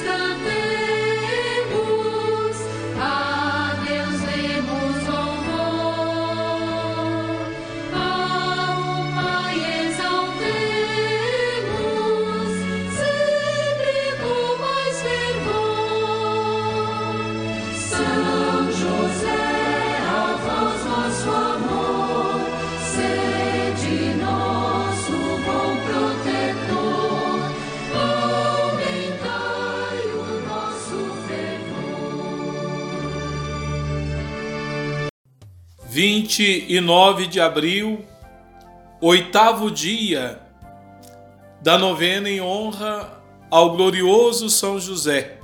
It's the 29 de abril, oitavo dia da novena em honra ao glorioso São José.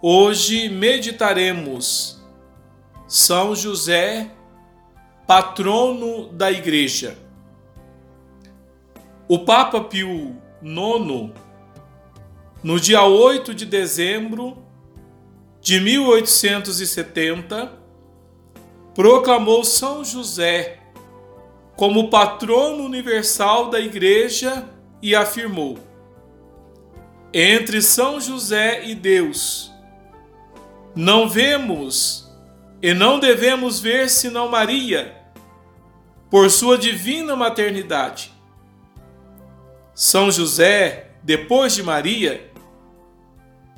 Hoje meditaremos São José, patrono da Igreja. O Papa Pio IX, no dia 8 de dezembro de 1870, proclamou São José como patrono universal da Igreja e afirmou: Entre São José e Deus, não vemos e não devemos ver senão Maria, por sua divina maternidade. São José, depois de Maria,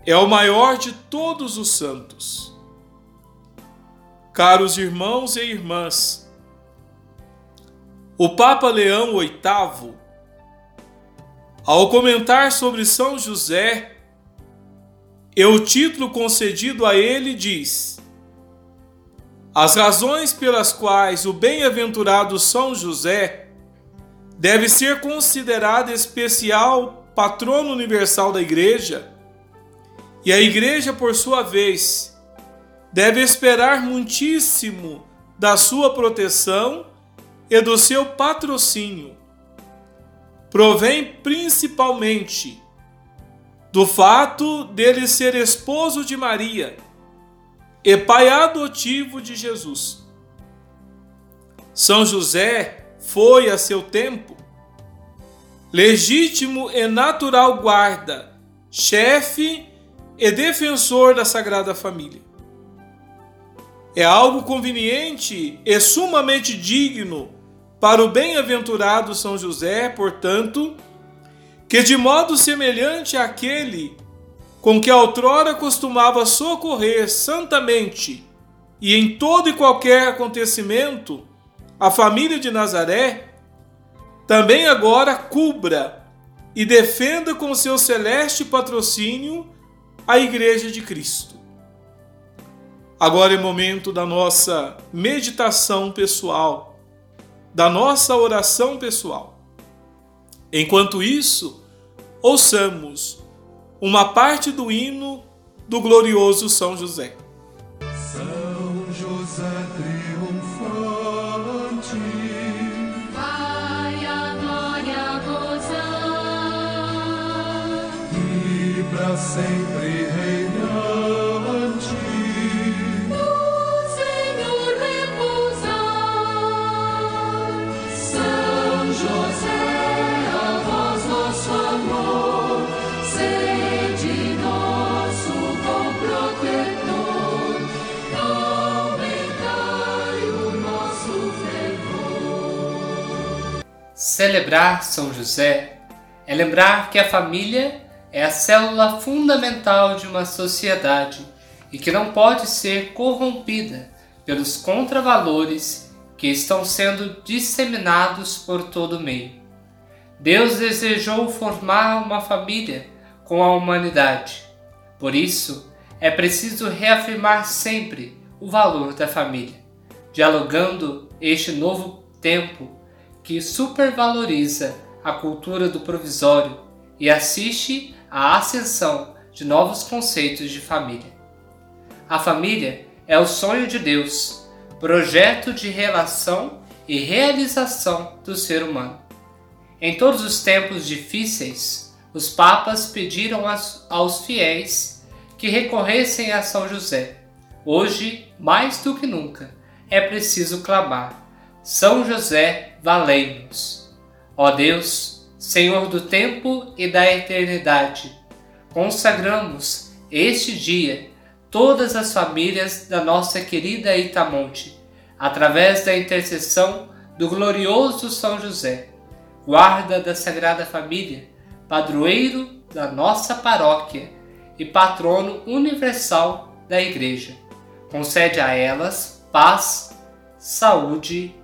é o maior de todos os santos. Caros irmãos e irmãs, o Papa Leão VIII, ao comentar sobre São José, e o título concedido a ele diz: As razões pelas quais o bem-aventurado São José deve ser considerado especial patrono universal da Igreja, e a Igreja, por sua vez, deve esperar muitíssimo da sua proteção e do seu patrocínio. Provém principalmente do fato dele ser esposo de Maria e pai adotivo de Jesus. São José foi a seu tempo legítimo e natural guarda, chefe e defensor da Sagrada Família. É algo conveniente e sumamente digno para o bem-aventurado São José, portanto, que de modo semelhante àquele com que outrora costumava socorrer santamente e em todo e qualquer acontecimento a família de Nazaré, também agora cubra e defenda com seu celeste patrocínio a Igreja de Cristo. Agora é momento da nossa meditação pessoal, da nossa oração pessoal. Enquanto isso, ouçamos uma parte do hino do glorioso São José. São José triunfante, vai a glória gozar e para sempre Celebrar São José é lembrar que a família é a célula fundamental de uma sociedade e que não pode ser corrompida pelos contravalores que estão sendo disseminados por todo o meio. Deus desejou formar uma família com a humanidade. Por isso, é preciso reafirmar sempre o valor da família, dialogando este novo tempo que supervaloriza a cultura do provisório e assiste à ascensão de novos conceitos de família. A família é o sonho de Deus, projeto de relação e realização do ser humano. Em todos os tempos difíceis, os papas pediram aos fiéis que recorressem a São José. Hoje, mais do que nunca, é preciso clamar: São José, valei-nos. Ó Deus, Senhor do tempo e da eternidade, consagramos este dia todas as famílias da nossa querida Itamonte, através da intercessão do glorioso São José, guarda da Sagrada Família, padroeiro da nossa paróquia e patrono universal da Igreja. Concede a elas paz, saúde e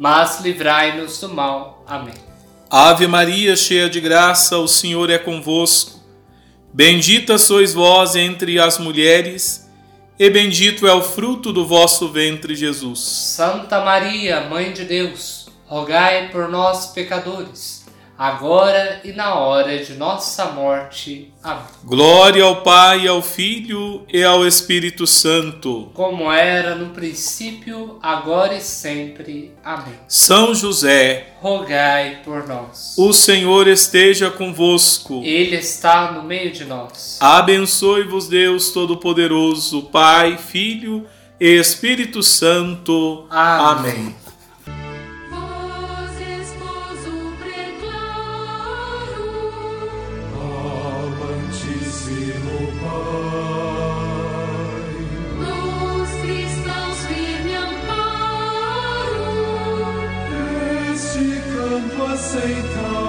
mas livrai-nos do mal. Amém. Ave Maria, cheia de graça, o Senhor é convosco. Bendita sois vós entre as mulheres, e bendito é o fruto do vosso ventre, Jesus. Santa Maria, Mãe de Deus, rogai por nós, pecadores, agora e na hora de nossa morte. Amém. Glória ao Pai, ao Filho e ao Espírito Santo. Como era no princípio, agora e sempre. Amém. São José, Rogai por nós. o Senhor esteja convosco. Ele está no meio de nós. Abençoe-vos Deus Todo-Poderoso, Pai, Filho e Espírito Santo. Amém. 回头